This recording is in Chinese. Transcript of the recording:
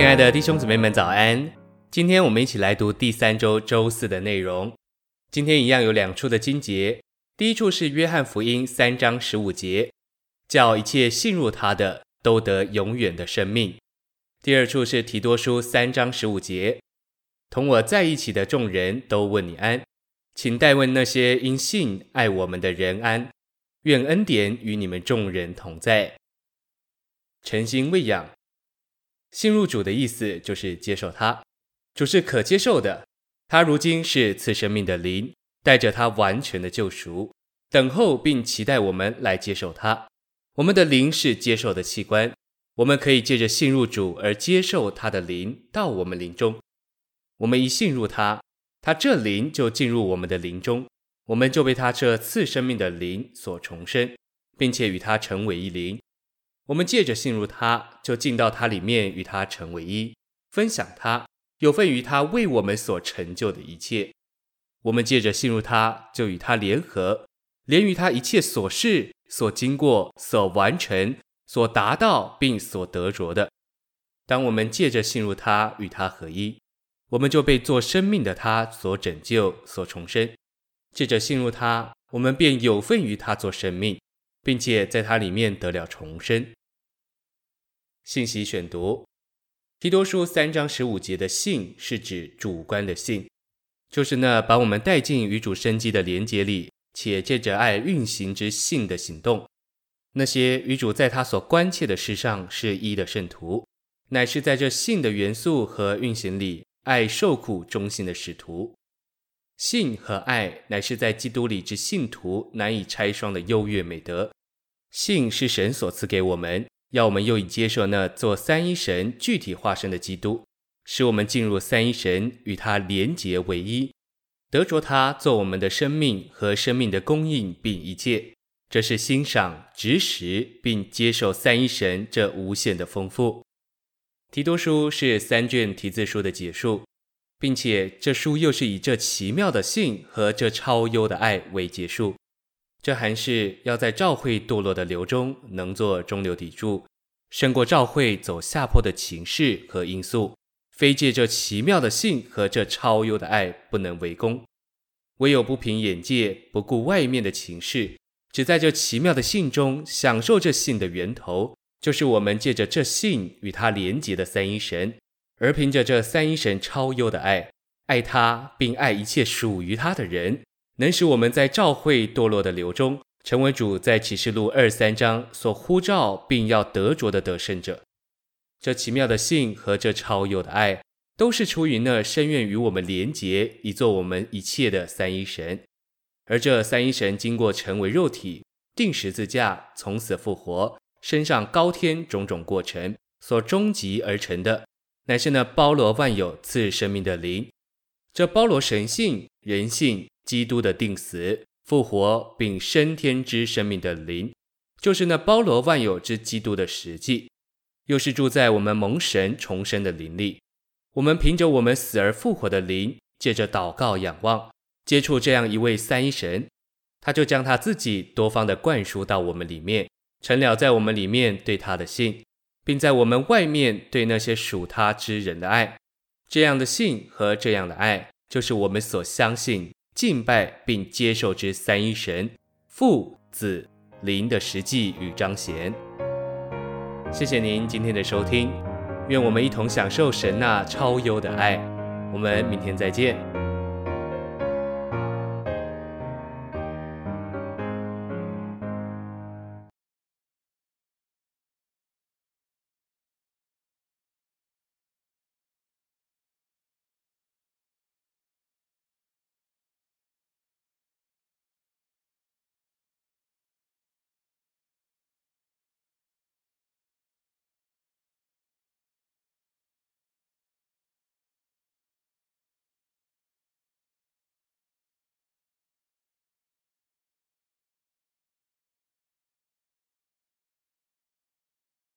亲爱的弟兄姊妹们，早安！今天我们一起来读第三周周四的内容。今天一样有两处的经节，第一处是约翰福音三章十五节，叫一切信入他的都得永远的生命；第二处是提多书三章十五节，同我在一起的众人都问你安，请代问那些因信爱我们的人安。愿恩典与你们众人同在。诚心喂养。信入主的意思就是接受他，主是可接受的。他如今是赐生命的灵，带着他完全的救赎，等候并期待我们来接受他。我们的灵是接受的器官，我们可以借着信入主而接受他的灵到我们灵中。我们一信入他，他这灵就进入我们的灵中，我们就被他这赐生命的灵所重生，并且与他成为一灵。我们借着信入他，就进到他里面，与他成为一，分享他，有份于他为我们所成就的一切。我们借着信入他，就与他联合，连于他一切所事、所经过、所完成、所达到并所得着的。当我们借着信入他，与他合一，我们就被做生命的他所拯救、所重生。借着信入他，我们便有份于他做生命，并且在他里面得了重生。信息选读：提多书三章十五节的信是指主观的信，就是那把我们带进与主生机的连结里，且借着爱运行之信的行动。那些与主在他所关切的事上是一的圣徒，乃是在这信的元素和运行里，爱受苦忠心的使徒。信和爱乃是在基督里之信徒难以拆双的优越美德。信是神所赐给我们。要我们又以接受那做三一神具体化身的基督，使我们进入三一神，与他连结为一，得着他做我们的生命和生命的供应，并一切。这是欣赏、执实并接受三一神这无限的丰富。提多书是三卷提字书的结束，并且这书又是以这奇妙的信和这超优的爱为结束。这还是要在教会堕落的流中能做中流砥柱，胜过教会走下坡的情势和因素。非借这奇妙的信和这超优的爱不能为功。唯有不凭眼界，不顾外面的情势，只在这奇妙的信中享受这信的源头，就是我们借着这信与他连结的三一神，而凭着这三一神超优的爱，爱他并爱一切属于他的人。能使我们在照会堕落的流中，成为主在启示录二三章所呼召并要得着的得胜者。这奇妙的信和这超有的爱，都是出于那深愿与我们连结，以做我们一切的三一神。而这三一神经过成为肉体、定十字架、从死复活、升上高天种种过程所终极而成的，乃是那包罗万有赐生命的灵。这包罗神性、人性。基督的定死、复活并升天之生命的灵，就是那包罗万有之基督的实际，又是住在我们蒙神重生的灵里。我们凭着我们死而复活的灵，借着祷告仰望，接触这样一位三一神，他就将他自己多方的灌输到我们里面，成了在我们里面对他的信，并在我们外面对那些属他之人的爱。这样的信和这样的爱，就是我们所相信。敬拜并接受之三一神父子灵的实际与彰显。谢谢您今天的收听，愿我们一同享受神那超优的爱。我们明天再见。